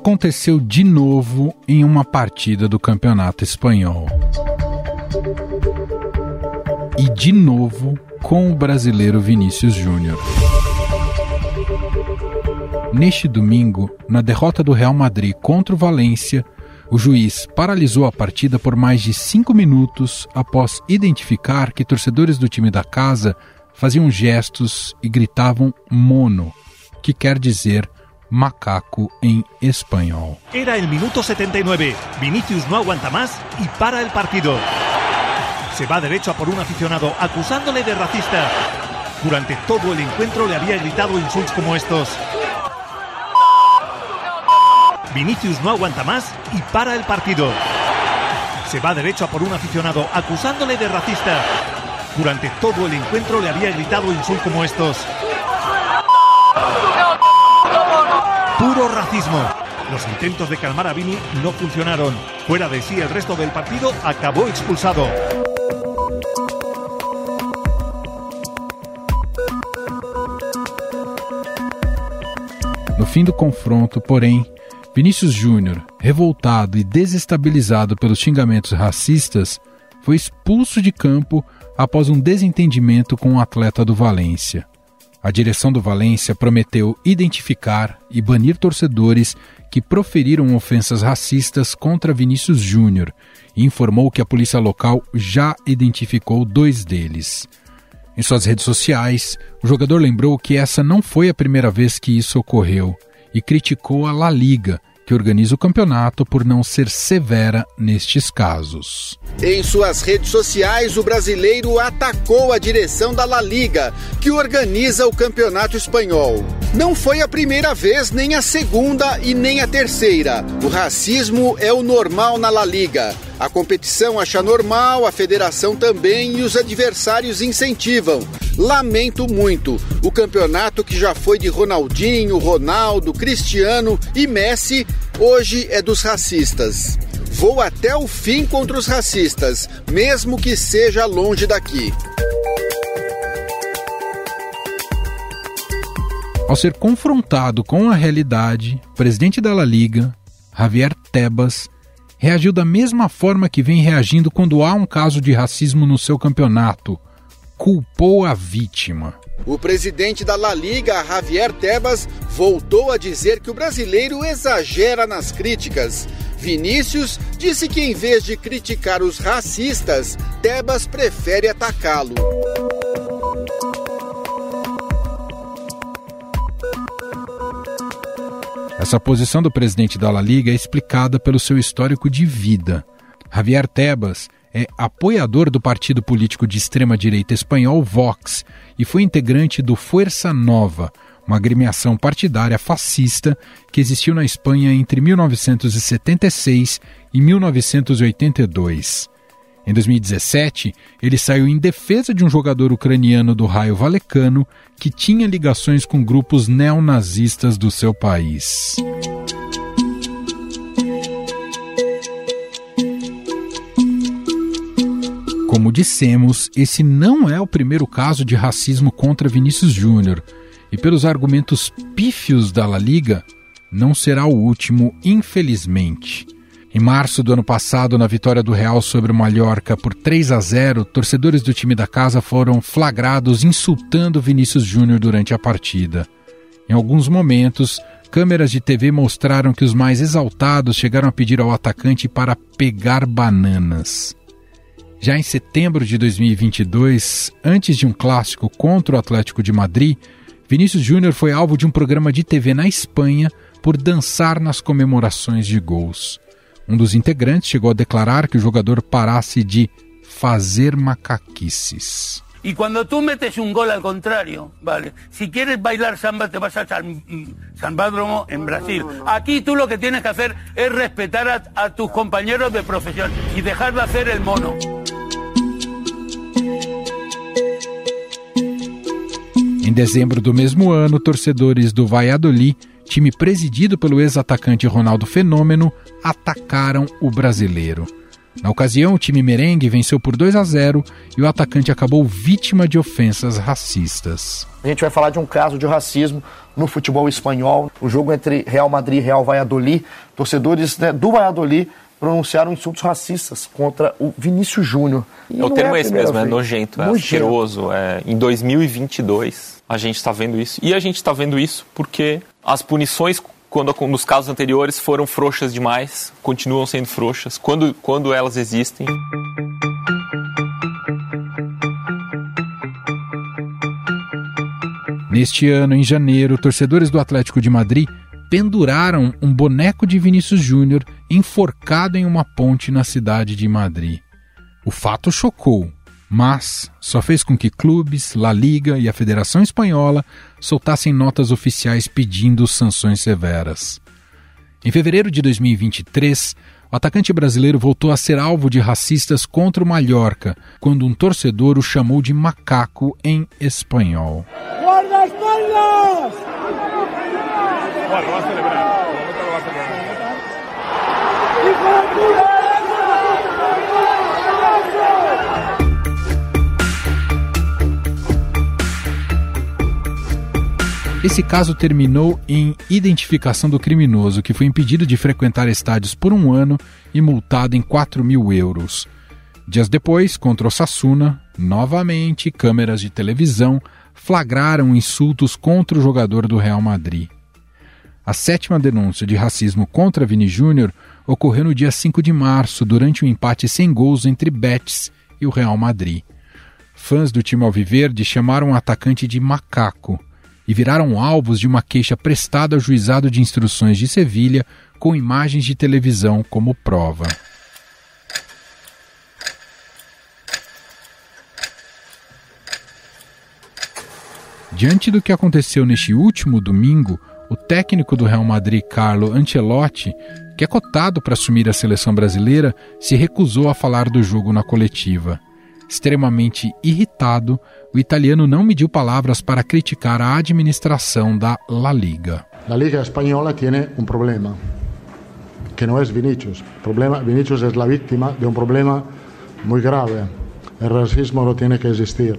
aconteceu de novo em uma partida do Campeonato Espanhol. E de novo com o brasileiro Vinícius Júnior. Neste domingo, na derrota do Real Madrid contra o Valência, o juiz paralisou a partida por mais de cinco minutos após identificar que torcedores do time da casa faziam gestos e gritavam mono, que quer dizer macaco em espanhol. Era el minuto 79. Vinicius no aguanta más y para el partido. Se va derecho a por un aficionado acusándole de racista. Durante todo el encuentro le había gritado insultos como estos. Vinicius no aguanta más y para el partido. Se va derecho a por un aficionado acusándole de racista. Durante todo el encuentro le había gritado insultos como estos. Puro racismo. Los intentos de calmar a Vini no funcionaron. Fuera de sí el resto del partido acabó expulsado. No fim do confronto, porém, Vinícius Júnior, revoltado e desestabilizado pelos xingamentos racistas, foi expulso de campo após um desentendimento com um atleta do Valência. A direção do Valência prometeu identificar e banir torcedores que proferiram ofensas racistas contra Vinícius Júnior e informou que a polícia local já identificou dois deles. Em suas redes sociais, o jogador lembrou que essa não foi a primeira vez que isso ocorreu e criticou a La Liga, que organiza o campeonato, por não ser severa nestes casos. Em suas redes sociais, o brasileiro atacou a direção da La Liga, que organiza o campeonato espanhol. Não foi a primeira vez, nem a segunda e nem a terceira. O racismo é o normal na La Liga. A competição acha normal, a federação também e os adversários incentivam. Lamento muito. O campeonato que já foi de Ronaldinho, Ronaldo, Cristiano e Messi, hoje é dos racistas. Vou até o fim contra os racistas, mesmo que seja longe daqui. Ao ser confrontado com a realidade, o presidente da La Liga, Javier Tebas, reagiu da mesma forma que vem reagindo quando há um caso de racismo no seu campeonato. Culpou a vítima. O presidente da La Liga, Javier Tebas, voltou a dizer que o brasileiro exagera nas críticas. Vinícius disse que em vez de criticar os racistas, Tebas prefere atacá-lo. Essa posição do presidente da La Liga é explicada pelo seu histórico de vida. Javier Tebas é apoiador do partido político de extrema-direita espanhol Vox e foi integrante do Fuerza Nova, uma agremiação partidária fascista que existiu na Espanha entre 1976 e 1982. Em 2017, ele saiu em defesa de um jogador ucraniano do Raio Valecano que tinha ligações com grupos neonazistas do seu país. Como dissemos, esse não é o primeiro caso de racismo contra Vinícius Júnior, e pelos argumentos pífios da La Liga, não será o último, infelizmente. Em março do ano passado, na vitória do Real sobre o Mallorca por 3 a 0, torcedores do time da casa foram flagrados insultando Vinícius Júnior durante a partida. Em alguns momentos, câmeras de TV mostraram que os mais exaltados chegaram a pedir ao atacante para pegar bananas. Já em setembro de 2022, antes de um clássico contra o Atlético de Madrid, Vinícius Júnior foi alvo de um programa de TV na Espanha por dançar nas comemorações de gols. Um dos integrantes chegou a declarar que o jogador parasse de fazer macaquices. Y cuando tú metes un gol al contrario, vale, si quieres bailar samba te vas a San, Sambádromo en Brasil. Aquí tú lo que tienes que hacer es respetar a, a tus compañeros de profesión y dejar de hacer el mono. Em dezembro do mesmo ano, torcedores do Valladolid, time presidido pelo ex-atacante Ronaldo Fenômeno, atacaram o brasileiro. Na ocasião, o time merengue venceu por 2 a 0 e o atacante acabou vítima de ofensas racistas. A gente vai falar de um caso de racismo no futebol espanhol. O jogo entre Real Madrid e Real Valladolid. Torcedores né, do Valladolid pronunciaram insultos racistas contra o Vinícius Júnior. É o termo é esse mesmo, é vez. é nojento, é nojento. asqueroso. É, em 2022 a gente está vendo isso. E a gente está vendo isso porque as punições quando nos casos anteriores foram frouxas demais, continuam sendo frouxas, quando, quando elas existem. Neste ano, em janeiro, torcedores do Atlético de Madrid penduraram um boneco de Vinícius Júnior enforcado em uma ponte na cidade de Madrid. O fato chocou, mas só fez com que clubes, La Liga e a Federação Espanhola soltassem notas oficiais pedindo sanções severas. Em fevereiro de 2023, o atacante brasileiro voltou a ser alvo de racistas contra o Mallorca, quando um torcedor o chamou de macaco em espanhol. Guarda-espaldas! Esse caso terminou em identificação do criminoso, que foi impedido de frequentar estádios por um ano e multado em 4 mil euros. Dias depois, contra o Sassuna, novamente câmeras de televisão flagraram insultos contra o jogador do Real Madrid. A sétima denúncia de racismo contra Vini Júnior ocorreu no dia 5 de março, durante um empate sem gols entre Betis e o Real Madrid. Fãs do time alviverde chamaram o atacante de macaco e viraram alvos de uma queixa prestada ao juizado de instruções de Sevilha com imagens de televisão como prova. Diante do que aconteceu neste último domingo, o técnico do Real Madrid, Carlo Ancelotti, que é cotado para assumir a seleção brasileira, se recusou a falar do jogo na coletiva. Extremamente irritado, o italiano não mediu palavras para criticar a administração da La Liga. La Liga Espanhola tem um problema, que não é Vinicius. Problema, Vinicius é a vítima de um problema muito grave. O racismo não tem que existir.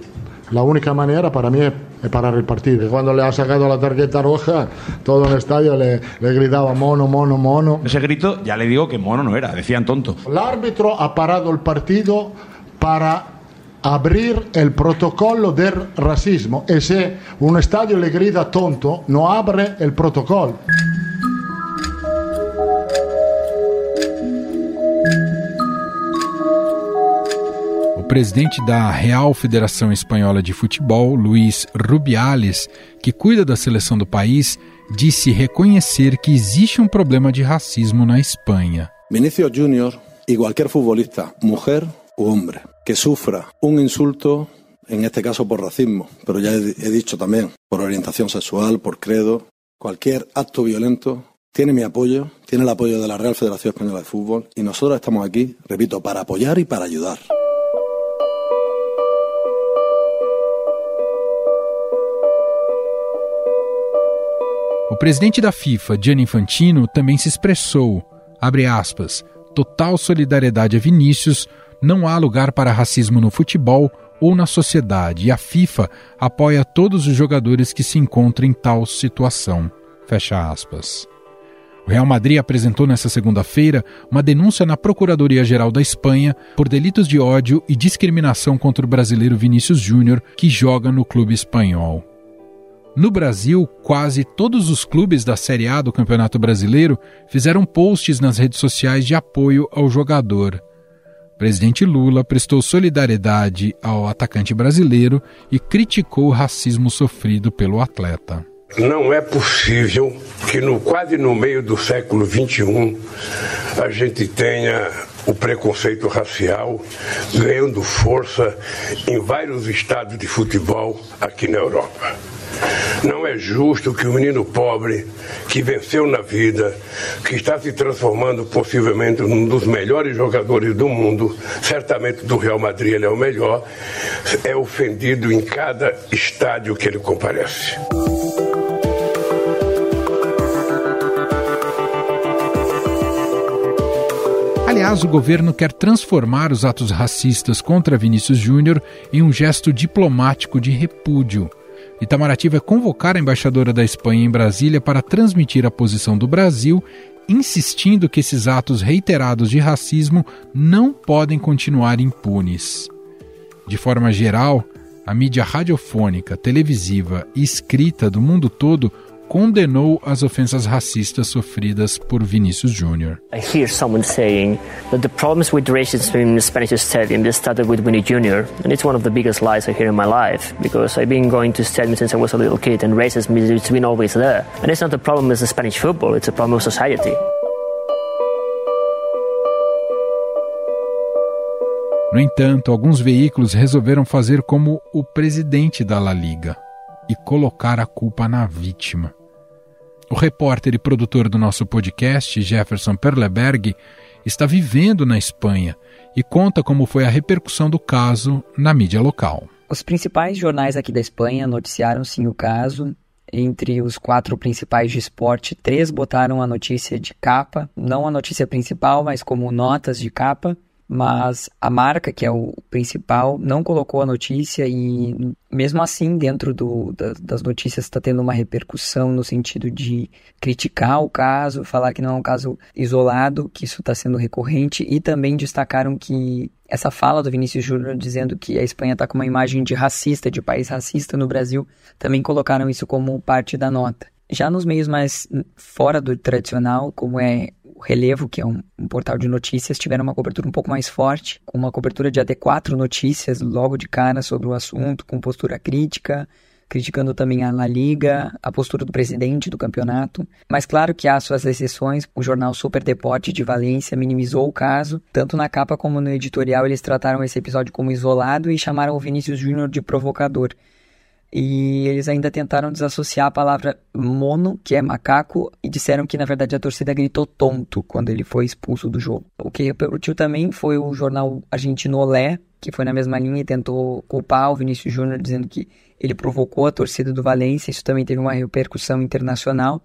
La única manera para mí es parar el partido. Cuando le ha sacado la tarjeta roja, todo el estadio le, le, gritaba mono, mono, mono. Ese grito ya le digo que mono no era, decían tonto. El árbitro ha parado el partido para abrir el protocolo del racismo e se un estadio le grida tonto no abre el protocolo. O presidente da Real Federação Espanhola de Futebol, Luís Rubiales, que cuida da seleção do país, disse reconhecer que existe um problema de racismo na Espanha. Vinícius Júnior e qualquer futbolista, mulher ou homem, que sufra un insulto, en este caso por racismo, pero ya he, dicho también por orientación sexual, por credo, cualquier acto violento, tiene mi apoyo, tiene el apoyo de la Real Federación Española de Fútbol y nosotros estamos aquí, repito, para apoyar y para ayudar. O presidente da FIFA, Gianni Infantino, também se expressou, abre aspas, total solidariedade a Vinícius não há lugar para racismo no futebol ou na sociedade e a FIFA apoia todos os jogadores que se encontram em tal situação. Fecha aspas. O Real Madrid apresentou nesta segunda-feira uma denúncia na Procuradoria-Geral da Espanha por delitos de ódio e discriminação contra o brasileiro Vinícius Júnior, que joga no clube espanhol. No Brasil, quase todos os clubes da Série A do Campeonato Brasileiro fizeram posts nas redes sociais de apoio ao jogador presidente Lula prestou solidariedade ao atacante brasileiro e criticou o racismo sofrido pelo atleta. Não é possível que no quase no meio do século XXI a gente tenha o preconceito racial ganhando força em vários estados de futebol aqui na Europa. Não é justo que o um menino pobre, que venceu na vida, que está se transformando possivelmente num dos melhores jogadores do mundo, certamente do Real Madrid ele é o melhor, é ofendido em cada estádio que ele comparece. Aliás, o governo quer transformar os atos racistas contra Vinícius Júnior em um gesto diplomático de repúdio. Itamaraty vai convocar a embaixadora da Espanha em Brasília para transmitir a posição do Brasil, insistindo que esses atos reiterados de racismo não podem continuar impunes. De forma geral, a mídia radiofônica, televisiva e escrita do mundo todo condenou as ofensas racistas sofridas por Vinícius Júnior. I hear someone saying that the problems with racism in the Spanish stadium started with Vinny Jr. and it's one of the biggest lies I hear in my life because I've been going to stadium since I was a little kid and racism has been always there. And it's not a problem with the Spanish football, it's a problem of society. No entanto, alguns veículos resolveram fazer como o presidente da La Liga e colocar a culpa na vítima. O repórter e produtor do nosso podcast, Jefferson Perleberg, está vivendo na Espanha e conta como foi a repercussão do caso na mídia local. Os principais jornais aqui da Espanha noticiaram sim o caso. Entre os quatro principais de esporte, três botaram a notícia de capa, não a notícia principal, mas como notas de capa mas a marca, que é o principal, não colocou a notícia e, mesmo assim, dentro do, da, das notícias está tendo uma repercussão no sentido de criticar o caso, falar que não é um caso isolado, que isso está sendo recorrente e também destacaram que essa fala do Vinícius Júnior dizendo que a Espanha está com uma imagem de racista, de país racista no Brasil, também colocaram isso como parte da nota. Já nos meios mais fora do tradicional, como é Relevo, que é um, um, portal de notícias, tiveram uma cobertura um pouco mais forte, com uma cobertura de até quatro notícias logo de cara sobre o assunto, com postura crítica, criticando também a La Liga, a postura do presidente do campeonato. Mas claro que há suas exceções. O jornal Super Deporte de Valência minimizou o caso. Tanto na capa como no editorial, eles trataram esse episódio como isolado e chamaram o Vinícius Júnior de provocador. E eles ainda tentaram desassociar a palavra mono, que é macaco, e disseram que na verdade a torcida gritou tonto quando ele foi expulso do jogo. O que repercutiu também foi o jornal argentino Olé, que foi na mesma linha e tentou culpar o Vinícius Júnior, dizendo que ele provocou a torcida do Valência. Isso também teve uma repercussão internacional.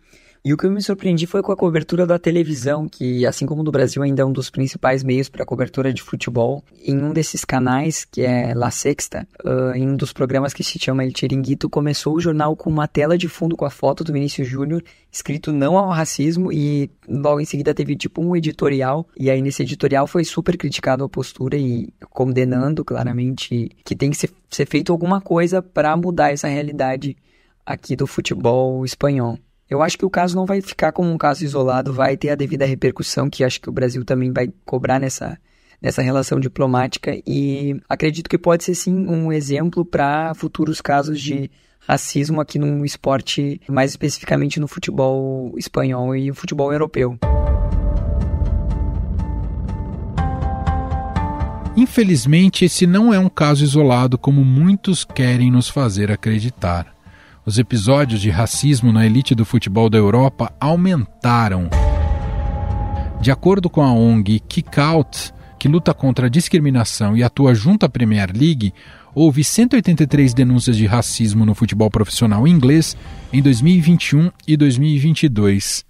E o que eu me surpreendi foi com a cobertura da televisão, que, assim como no Brasil, ainda é um dos principais meios para cobertura de futebol. Em um desses canais, que é La Sexta, uh, em um dos programas que se chama El Chiringuito, começou o jornal com uma tela de fundo com a foto do Vinícius Júnior, escrito não ao racismo, e logo em seguida teve tipo um editorial. E aí nesse editorial foi super criticado a postura e condenando claramente que tem que ser, ser feito alguma coisa para mudar essa realidade aqui do futebol espanhol. Eu acho que o caso não vai ficar como um caso isolado, vai ter a devida repercussão que acho que o Brasil também vai cobrar nessa, nessa relação diplomática e acredito que pode ser sim um exemplo para futuros casos de racismo aqui no esporte, mais especificamente no futebol espanhol e o futebol europeu. Infelizmente, esse não é um caso isolado como muitos querem nos fazer acreditar os episódios de racismo na elite do futebol da Europa aumentaram. De acordo com a ONG Kick Out, que luta contra a discriminação e atua junto à Premier League, houve 183 denúncias de racismo no futebol profissional inglês em 2021 e 2022.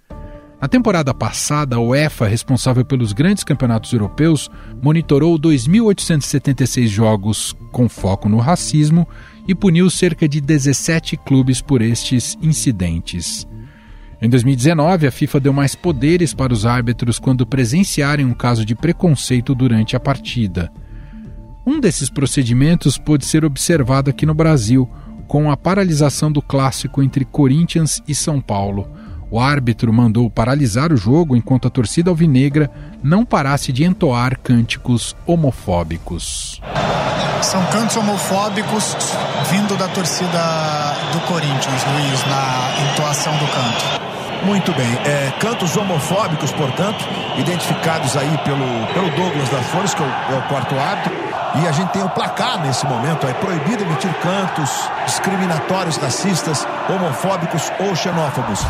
Na temporada passada, a UEFA, responsável pelos grandes campeonatos europeus, monitorou 2.876 jogos com foco no racismo e puniu cerca de 17 clubes por estes incidentes. Em 2019, a FIFA deu mais poderes para os árbitros quando presenciarem um caso de preconceito durante a partida. Um desses procedimentos pôde ser observado aqui no Brasil, com a paralisação do clássico entre Corinthians e São Paulo. O árbitro mandou paralisar o jogo enquanto a torcida alvinegra não parasse de entoar cânticos homofóbicos. São cantos homofóbicos vindo da torcida do Corinthians, Luiz, na entoação do canto. Muito bem. É, cantos homofóbicos, portanto, identificados aí pelo, pelo Douglas das Flores, que é o, é o quarto árbitro. E a gente tem o placar nesse momento. É proibido emitir cantos discriminatórios, racistas, homofóbicos ou xenófobos.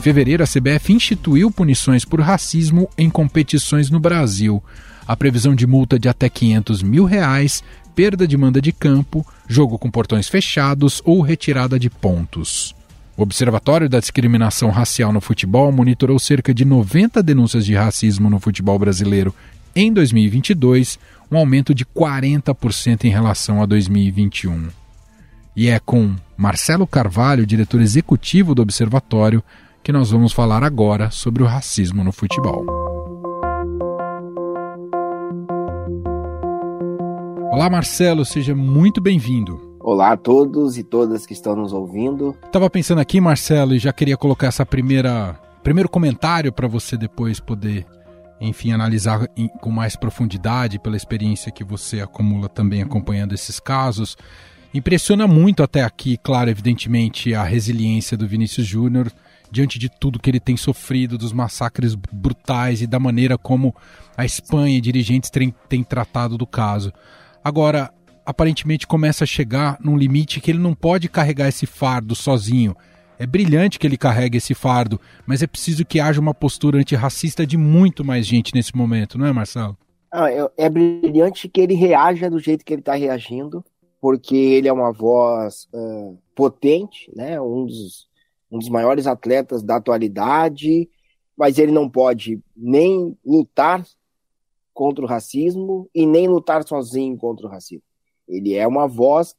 Em fevereiro, a CBF instituiu punições por racismo em competições no Brasil. A previsão de multa de até 500 mil reais, perda de manda de campo, jogo com portões fechados ou retirada de pontos. O Observatório da Discriminação Racial no Futebol monitorou cerca de 90 denúncias de racismo no futebol brasileiro em 2022, um aumento de 40% em relação a 2021. E é com Marcelo Carvalho, diretor executivo do Observatório, que nós vamos falar agora sobre o racismo no futebol. Olá, Marcelo, seja muito bem-vindo. Olá a todos e todas que estão nos ouvindo. Estava pensando aqui, Marcelo, e já queria colocar essa primeira primeiro comentário para você depois poder, enfim, analisar em, com mais profundidade pela experiência que você acumula também acompanhando esses casos. Impressiona muito até aqui, claro, evidentemente, a resiliência do Vinícius Júnior diante de tudo que ele tem sofrido, dos massacres brutais e da maneira como a Espanha e dirigentes têm, tratado do caso. Agora, aparentemente começa a chegar num limite que ele não pode carregar esse fardo sozinho. É brilhante que ele carregue esse fardo, mas é preciso que haja uma postura antirracista de muito mais gente nesse momento, não é, Marcelo? Ah, é, é brilhante que ele reaja do jeito que ele está reagindo, porque ele é uma voz uh, potente, né? Um dos, um dos maiores atletas da atualidade, mas ele não pode nem lutar contra o racismo e nem lutar sozinho contra o racismo. Ele é uma voz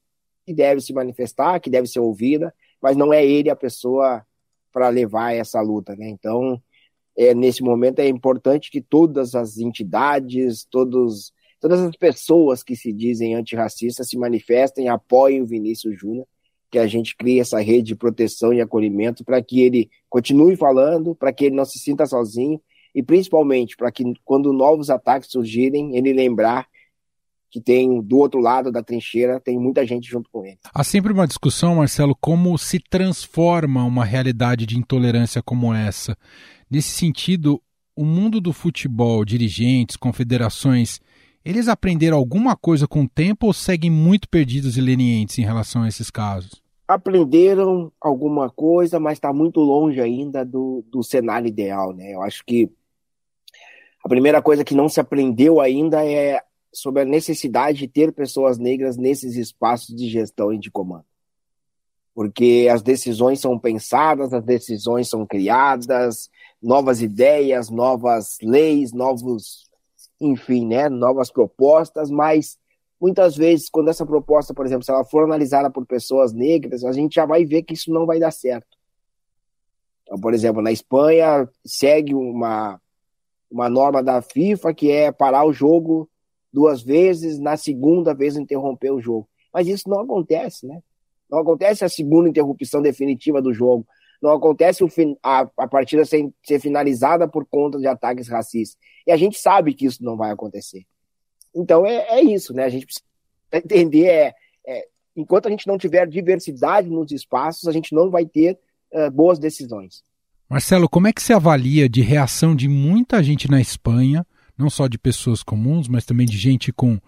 que deve se manifestar, que deve ser ouvida, mas não é ele a pessoa para levar essa luta, né? Então, é, nesse momento é importante que todas as entidades, todos, todas as pessoas que se dizem antirracistas se manifestem, apoiem o Vinícius Júnior, que a gente crie essa rede de proteção e acolhimento para que ele continue falando, para que ele não se sinta sozinho e principalmente para que quando novos ataques surgirem, ele lembrar que tem do outro lado da trincheira, tem muita gente junto com ele. Há sempre uma discussão, Marcelo, como se transforma uma realidade de intolerância como essa. Nesse sentido, o mundo do futebol, dirigentes, confederações, eles aprenderam alguma coisa com o tempo ou seguem muito perdidos e lenientes em relação a esses casos? Aprenderam alguma coisa, mas está muito longe ainda do, do cenário ideal, né? Eu acho que a primeira coisa que não se aprendeu ainda é sobre a necessidade de ter pessoas negras nesses espaços de gestão e de comando. Porque as decisões são pensadas, as decisões são criadas, novas ideias, novas leis, novos, enfim, né, novas propostas, mas muitas vezes quando essa proposta, por exemplo, se ela for analisada por pessoas negras, a gente já vai ver que isso não vai dar certo. Então, por exemplo, na Espanha segue uma uma norma da FIFA que é parar o jogo duas vezes, na segunda vez interromper o jogo. Mas isso não acontece, né? Não acontece a segunda interrupção definitiva do jogo. Não acontece a, a partida ser, ser finalizada por conta de ataques racistas. E a gente sabe que isso não vai acontecer. Então é, é isso, né? A gente precisa entender é, é, enquanto a gente não tiver diversidade nos espaços, a gente não vai ter uh, boas decisões. Marcelo, como é que se avalia de reação de muita gente na Espanha não só de pessoas comuns, mas também de gente com,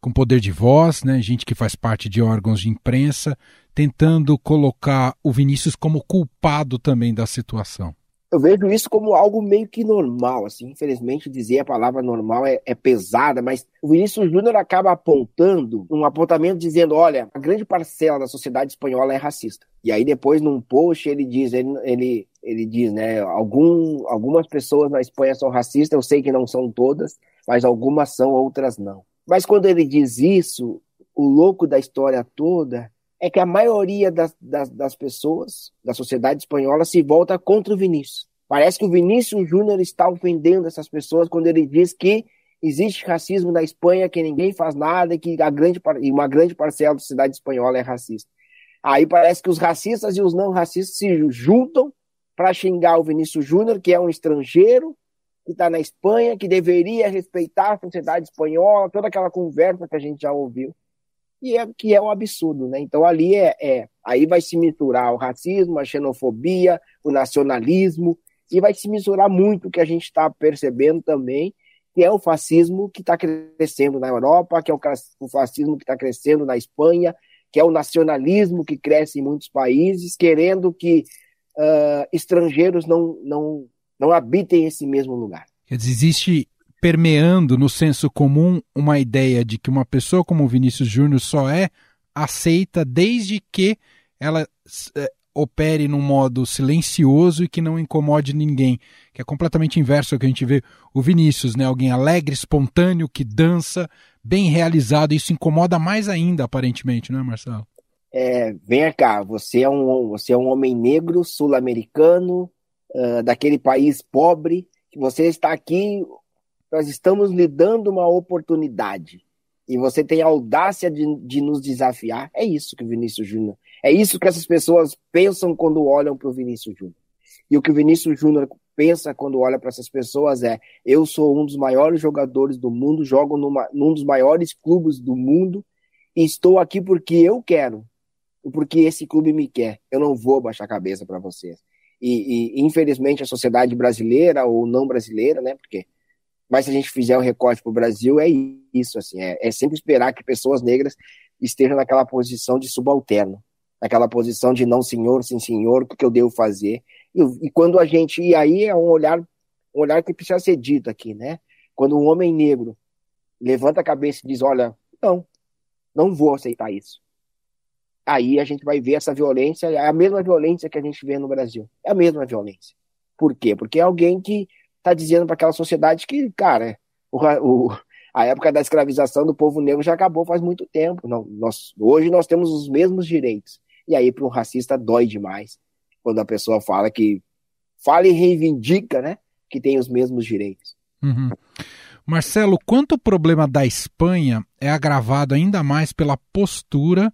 com poder de voz, né? gente que faz parte de órgãos de imprensa, tentando colocar o Vinícius como culpado também da situação. Eu vejo isso como algo meio que normal, assim. Infelizmente, dizer a palavra normal é, é pesada, mas o Vinícius Júnior acaba apontando um apontamento dizendo: olha, a grande parcela da sociedade espanhola é racista. E aí, depois, num post, ele diz: ele, ele ele diz, né? Algum, algumas pessoas na Espanha são racistas, eu sei que não são todas, mas algumas são, outras não. Mas quando ele diz isso, o louco da história toda é que a maioria das, das, das pessoas da sociedade espanhola se volta contra o Vinícius. Parece que o Vinícius Júnior está ofendendo essas pessoas quando ele diz que existe racismo na Espanha, que ninguém faz nada que a grande, uma grande parcela da sociedade espanhola é racista. Aí parece que os racistas e os não racistas se juntam para xingar o Vinícius Júnior, que é um estrangeiro, que está na Espanha, que deveria respeitar a sociedade espanhola, toda aquela conversa que a gente já ouviu. E é, que é um absurdo, né? Então ali é, é aí vai se misturar o racismo, a xenofobia, o nacionalismo, e vai se misturar muito o que a gente está percebendo também, que é o fascismo que está crescendo na Europa, que é o fascismo que está crescendo na Espanha, que é o nacionalismo que cresce em muitos países, querendo que uh, estrangeiros não, não, não habitem esse mesmo lugar. Quer dizer, existe permeando no senso comum uma ideia de que uma pessoa como Vinícius Júnior só é aceita desde que ela é, opere num modo silencioso e que não incomode ninguém, que é completamente inverso ao que a gente vê o Vinícius, né? Alguém alegre, espontâneo, que dança, bem realizado. Isso incomoda mais ainda, aparentemente, não é, Marcelo? É, venha cá, você é um, você é um homem negro, sul-americano, uh, daquele país pobre, que você está aqui, nós estamos lhe dando uma oportunidade e você tem a audácia de, de nos desafiar, é isso que o Vinícius Júnior. É isso que essas pessoas pensam quando olham para o Vinícius Júnior. E o que o Vinícius Júnior pensa quando olha para essas pessoas é: eu sou um dos maiores jogadores do mundo, jogo numa, num dos maiores clubes do mundo e estou aqui porque eu quero, porque esse clube me quer. Eu não vou baixar a cabeça para vocês. E, e, infelizmente a sociedade brasileira ou não brasileira, né? Porque mas se a gente fizer um recorte para o Brasil, é isso, assim, é, é, sempre esperar que pessoas negras estejam naquela posição de subalterno, naquela posição de não senhor, sim senhor, o que eu devo fazer. E, e, quando a gente, e aí é um olhar, um olhar que precisa ser dito aqui, né? Quando um homem negro levanta a cabeça e diz, olha, não, não vou aceitar isso. Aí a gente vai ver essa violência, é a mesma violência que a gente vê no Brasil. É a mesma violência. Por quê? Porque é alguém que está dizendo para aquela sociedade que, cara, o, o, a época da escravização do povo negro já acabou faz muito tempo. Não, nós, hoje nós temos os mesmos direitos. E aí, para um racista, dói demais quando a pessoa fala que. Fala e reivindica, né? Que tem os mesmos direitos. Uhum. Marcelo, quanto o problema da Espanha é agravado ainda mais pela postura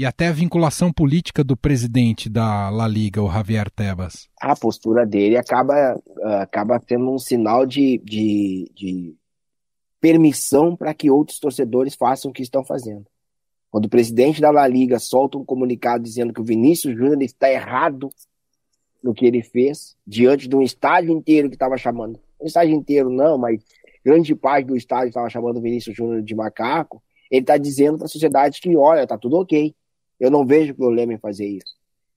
e até a vinculação política do presidente da La Liga, o Javier Tebas. A postura dele acaba, acaba tendo um sinal de, de, de permissão para que outros torcedores façam o que estão fazendo. Quando o presidente da La Liga solta um comunicado dizendo que o Vinícius Júnior está errado no que ele fez, diante de um estádio inteiro que estava chamando, um estádio inteiro não, mas grande parte do estádio estava chamando o Vinícius Júnior de macaco, ele está dizendo para a sociedade que, olha, tá tudo ok. Eu não vejo problema em fazer isso.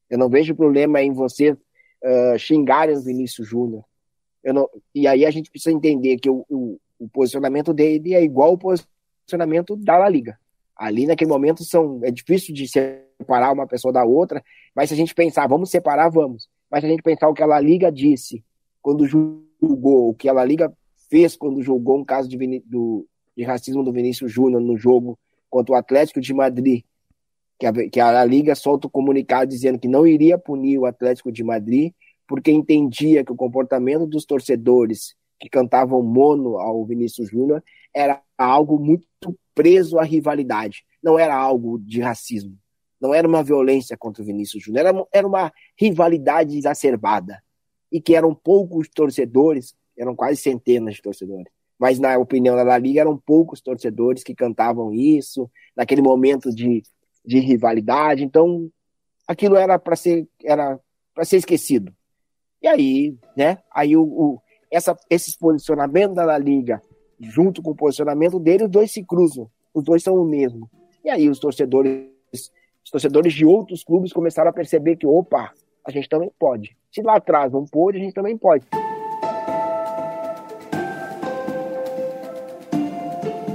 Eu não vejo problema em você uh, xingarem o Vinícius Júnior. Não... E aí a gente precisa entender que o, o, o, posicionamento dele é igual ao posicionamento da La Liga. Ali naquele momento são, é difícil de separar uma pessoa da outra, mas se a gente pensar, vamos separar, vamos. Mas se a gente pensar o que a La Liga disse quando julgou, o que a La Liga fez quando julgou um caso de, do, de racismo do Vinícius Júnior no jogo contra o Atlético de Madrid, que a, que a Liga solta o um comunicado dizendo que não iria punir o Atlético de Madrid, porque entendia que o comportamento dos torcedores que cantavam mono ao Vinícius Júnior era algo muito preso à rivalidade, não era algo de racismo, não era uma violência contra o Vinícius Júnior, era, era uma rivalidade exacerbada, e que eram poucos torcedores, eram quase centenas de torcedores, mas na opinião da La Liga eram poucos torcedores que cantavam isso, naquele momento de de rivalidade. Então, aquilo era para ser era para ser esquecido. E aí, né? Aí o, o essa, esse posicionamento da Liga, junto com o posicionamento dele, os dois se cruzam. Os dois são o mesmo. E aí os torcedores, os torcedores de outros clubes começaram a perceber que, opa, a gente também pode. Se lá atrás não pôde, a gente também pode.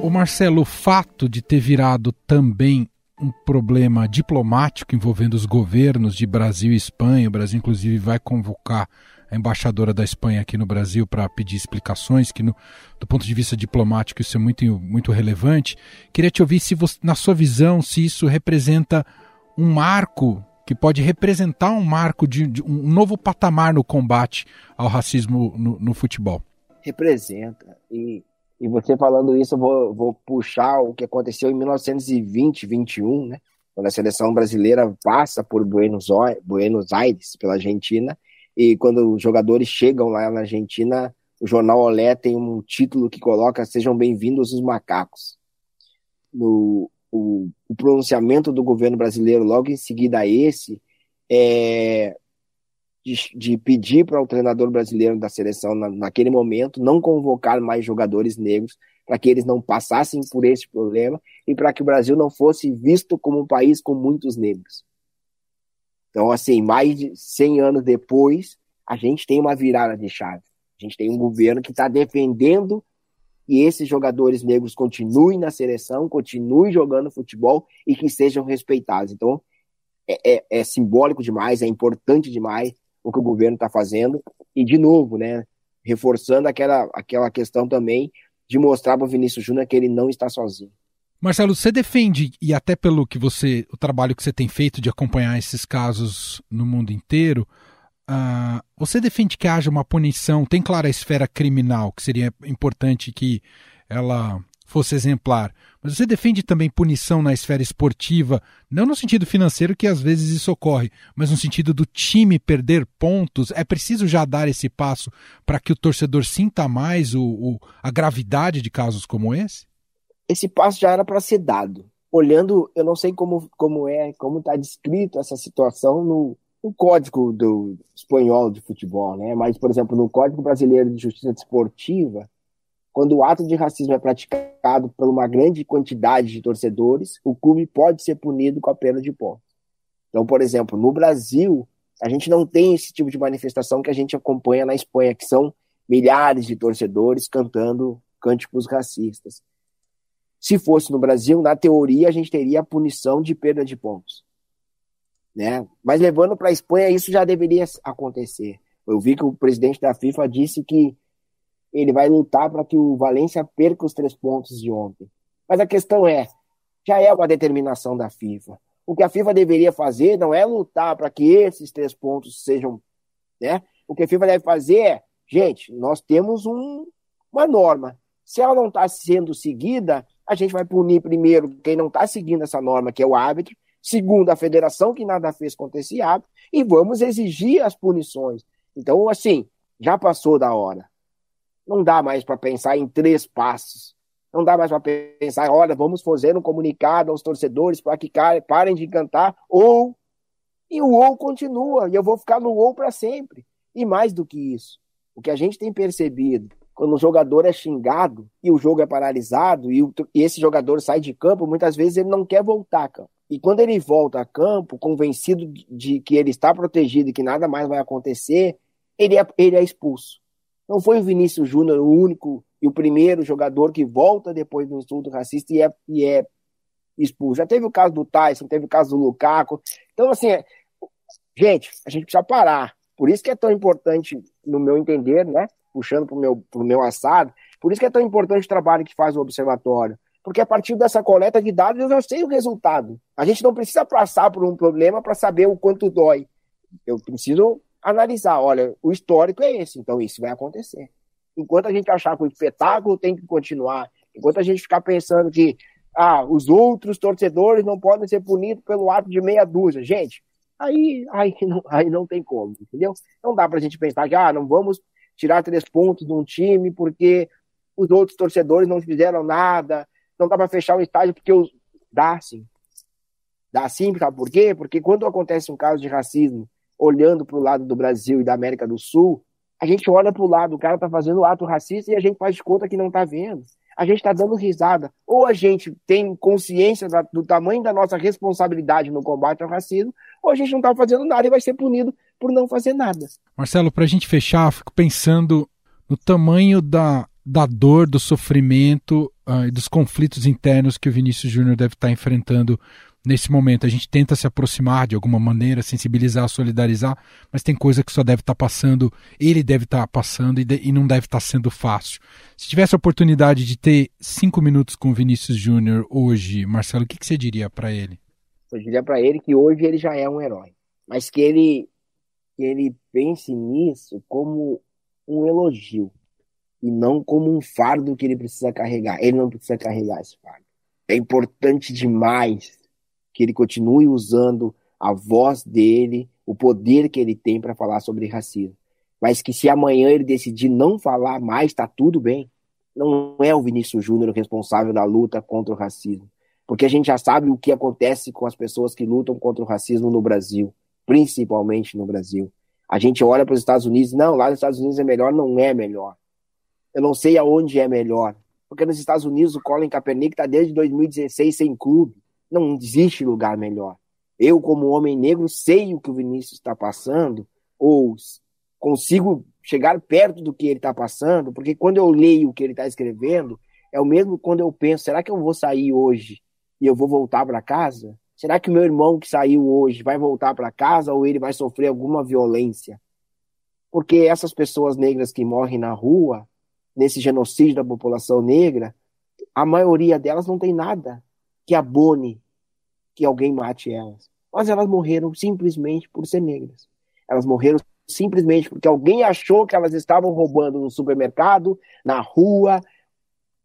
O Marcelo, o fato de ter virado também um problema diplomático envolvendo os governos de Brasil e Espanha. O Brasil, inclusive, vai convocar a embaixadora da Espanha aqui no Brasil para pedir explicações, que no, do ponto de vista diplomático isso é muito, muito relevante. Queria te ouvir se você, na sua visão, se isso representa um marco que pode representar um marco de, de um novo patamar no combate ao racismo no, no futebol. Representa. E e você falando isso, eu vou, vou puxar o que aconteceu em 1920, 21, né? Quando a seleção brasileira passa por Buenos, Aires, pela Argentina, e quando os jogadores chegam lá na Argentina, o jornal Olé tem um título que coloca Sejam bem-vindos os macacos. No, o, o, pronunciamento do governo brasileiro logo em seguida a esse é, de, de pedir para o treinador brasileiro da seleção, na, naquele momento, não convocar mais jogadores negros, para que eles não passassem por esse problema e para que o Brasil não fosse visto como um país com muitos negros. Então, assim, mais de 100 anos depois, a gente tem uma virada de chave. A gente tem um governo que está defendendo que esses jogadores negros continuem na seleção, continuem jogando futebol e que sejam respeitados. Então, é, é, é simbólico demais, é importante demais o que o governo está fazendo. E, de novo, né, reforçando aquela, aquela questão também de mostrar para o Vinícius Júnior que ele não está sozinho. Marcelo, você defende, e até pelo que você, o trabalho que você tem feito de acompanhar esses casos no mundo inteiro, uh, você defende que haja uma punição, tem claro a esfera criminal, que seria importante que ela fosse exemplar, mas você defende também punição na esfera esportiva, não no sentido financeiro, que às vezes isso ocorre, mas no sentido do time perder pontos. É preciso já dar esse passo para que o torcedor sinta mais o, o, a gravidade de casos como esse? esse passo já era para ser dado. Olhando, eu não sei como, como é, como está descrito essa situação no, no código do espanhol de futebol, né? Mas, por exemplo, no Código Brasileiro de Justiça Desportiva, quando o ato de racismo é praticado por uma grande quantidade de torcedores, o clube pode ser punido com a pena de pontos. Então, por exemplo, no Brasil, a gente não tem esse tipo de manifestação que a gente acompanha na Espanha, que são milhares de torcedores cantando cânticos racistas. Se fosse no Brasil, na teoria, a gente teria a punição de perda de pontos. Né? Mas levando para a Espanha, isso já deveria acontecer. Eu vi que o presidente da FIFA disse que ele vai lutar para que o Valência perca os três pontos de ontem. Mas a questão é, já é uma determinação da FIFA. O que a FIFA deveria fazer não é lutar para que esses três pontos sejam, né? O que a FIFA deve fazer é, gente, nós temos um, uma norma. Se ela não está sendo seguida, a gente vai punir primeiro quem não está seguindo essa norma, que é o árbitro, segundo a federação, que nada fez contra esse árbitro, e vamos exigir as punições. Então, assim, já passou da hora. Não dá mais para pensar em três passos. Não dá mais para pensar, olha, vamos fazer um comunicado aos torcedores para que parem de cantar, ou. E o ou continua, e eu vou ficar no ou para sempre. E mais do que isso, o que a gente tem percebido quando o jogador é xingado e o jogo é paralisado e, o, e, esse jogador sai de campo, muitas vezes ele não quer voltar a campo. E quando ele volta a campo, convencido de, que ele está protegido e que nada mais vai acontecer, ele é, ele é expulso. Não foi o Vinícius Júnior o único e o primeiro jogador que volta depois do insulto racista e é, e é expulso. Já teve o caso do Tyson, teve o caso do Lukaku. Então, assim, é, gente, a gente precisa parar. Por isso que é tão importante, no meu entender, né? puxando para o meu, pro meu assado. Por isso que é tão importante o trabalho que faz o observatório. Porque a partir dessa coleta de dados eu já sei o resultado. A gente não precisa passar por um problema para saber o quanto dói. Eu preciso analisar, olha, o histórico é esse, então isso vai acontecer. Enquanto a gente achar que o espetáculo tem que continuar, enquanto a gente ficar pensando que ah, os outros torcedores não podem ser punidos pelo ato de meia dúzia. Gente, aí, aí, não, aí não tem como, entendeu? Não dá para a gente pensar que ah, não vamos tirar três pontos de um time porque os outros torcedores não fizeram nada, não dá para fechar o estádio porque os... dá sim. Dá sim, sabe por quê? Porque quando acontece um caso de racismo, olhando para o lado do Brasil e da América do Sul, a gente olha para o lado, o cara está fazendo ato racista e a gente faz conta que não está vendo. A gente está dando risada. Ou a gente tem consciência do tamanho da nossa responsabilidade no combate ao racismo, ou a gente não está fazendo nada e vai ser punido por não fazer nada. Marcelo, para a gente fechar, fico pensando no tamanho da, da dor, do sofrimento uh, e dos conflitos internos que o Vinícius Júnior deve estar tá enfrentando nesse momento. A gente tenta se aproximar de alguma maneira, sensibilizar, solidarizar, mas tem coisa que só deve estar tá passando, ele deve estar tá passando e, de, e, não deve estar tá sendo fácil. Se tivesse a oportunidade de ter cinco minutos com o Vinícius Júnior hoje, Marcelo, o que, que você diria para ele? Eu diria para ele que hoje ele já é um herói, mas que ele que ele pense nisso como um elogio e não como um fardo que ele precisa carregar. Ele não precisa carregar esse fardo. É importante demais que ele continue usando a voz dele, o poder que ele tem para falar sobre racismo. Mas que se amanhã ele decidir não falar mais, está tudo bem. Não é o Vinícius Júnior responsável da luta contra o racismo. Porque a gente já sabe o que acontece com as pessoas que lutam contra o racismo no Brasil principalmente no Brasil. A gente olha para os Estados Unidos, não, lá nos Estados Unidos é melhor, não é melhor. Eu não sei aonde é melhor. Porque nos Estados Unidos o Colin Kaepernick está desde 2016 sem clube. Não existe lugar melhor. Eu, como homem negro, sei o que o Vinícius está passando, ou consigo chegar perto do que ele está passando, porque quando eu leio o que ele está escrevendo, é o mesmo quando eu penso, será que eu vou sair hoje e eu vou voltar para casa? Será que o meu irmão que saiu hoje vai voltar para casa ou ele vai sofrer alguma violência? Porque essas pessoas negras que morrem na rua, nesse genocídio da população negra, a maioria delas não tem nada que abone que alguém mate elas. Mas elas morreram simplesmente por ser negras. Elas morreram simplesmente porque alguém achou que elas estavam roubando no supermercado, na rua.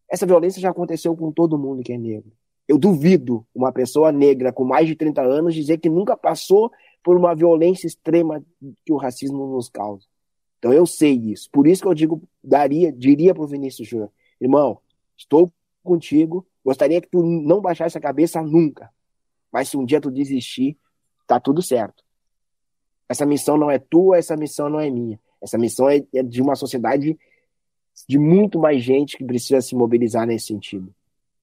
Essa violência já aconteceu com todo mundo que é negro. Eu duvido uma pessoa negra com mais de 30 anos dizer que nunca passou por uma violência extrema que o racismo nos causa. Então eu sei isso. Por isso que eu digo, daria, diria para o Vinícius Júnior, irmão, estou contigo, gostaria que tu não baixasse a cabeça nunca. Mas se um dia tu desistir, tá tudo certo. Essa missão não é tua, essa missão não é minha. Essa missão é, é de uma sociedade de muito mais gente que precisa se mobilizar nesse sentido.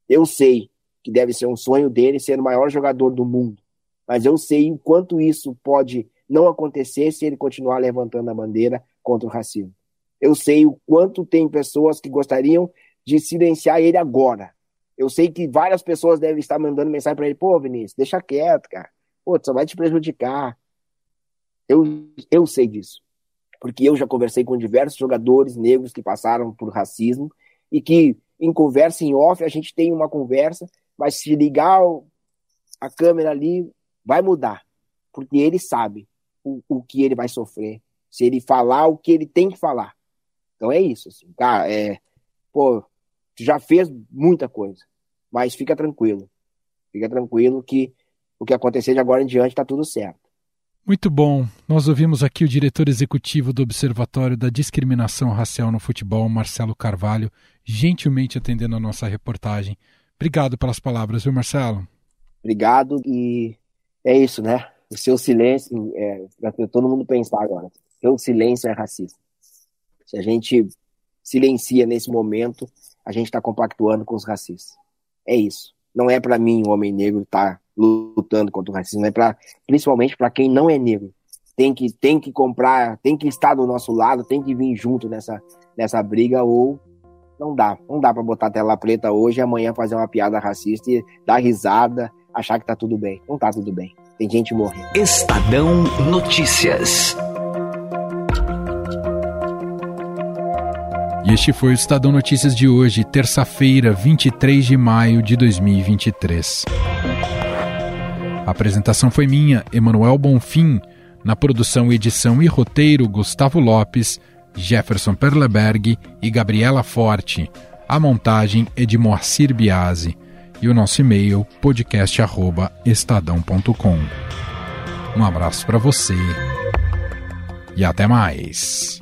Eu sei que deve ser um sonho dele ser o maior jogador do mundo, mas eu sei o quanto isso pode não acontecer se ele continuar levantando a bandeira contra o racismo. Eu sei o quanto tem pessoas que gostariam de silenciar ele agora. Eu sei que várias pessoas devem estar mandando mensagem para ele: pô, Vinícius, deixa quieto, cara. Pô, só vai te prejudicar. Eu, eu sei disso. Porque eu já conversei com diversos jogadores negros que passaram por racismo e que, em conversa em off, a gente tem uma conversa, mas se ligar a câmera ali, vai mudar. Porque ele sabe o, o que ele vai sofrer. Se ele falar o que ele tem que falar. Então é isso. Assim, cara, é, pô, tu já fez muita coisa, mas fica tranquilo. Fica tranquilo que o que acontecer de agora em diante está tudo certo. Muito bom. Nós ouvimos aqui o diretor executivo do Observatório da Discriminação Racial no Futebol, Marcelo Carvalho, gentilmente atendendo a nossa reportagem. Obrigado pelas palavras, viu, Marcelo? Obrigado e é isso, né? O seu silêncio, é, para todo mundo pensar agora, seu silêncio é racista. Se a gente silencia nesse momento, a gente está compactuando com os racistas. É isso. Não é para mim, o homem negro, estar tá lutando contra o racismo, é para principalmente para quem não é negro. Tem que, tem que comprar, tem que estar do nosso lado, tem que vir junto nessa, nessa briga, ou não dá. Não dá para botar tela preta hoje e amanhã fazer uma piada racista e dar risada, achar que tá tudo bem. Não tá tudo bem. Tem gente morrendo. Estadão Notícias. Este foi o Estadão Notícias de hoje, terça-feira, 23 de maio de 2023. A apresentação foi minha, Emanuel Bonfim. Na produção, edição e roteiro, Gustavo Lopes, Jefferson Perleberg e Gabriela Forte. A montagem é de Moacir Biasi. E o nosso e-mail, podcast.estadão.com. Um abraço para você e até mais.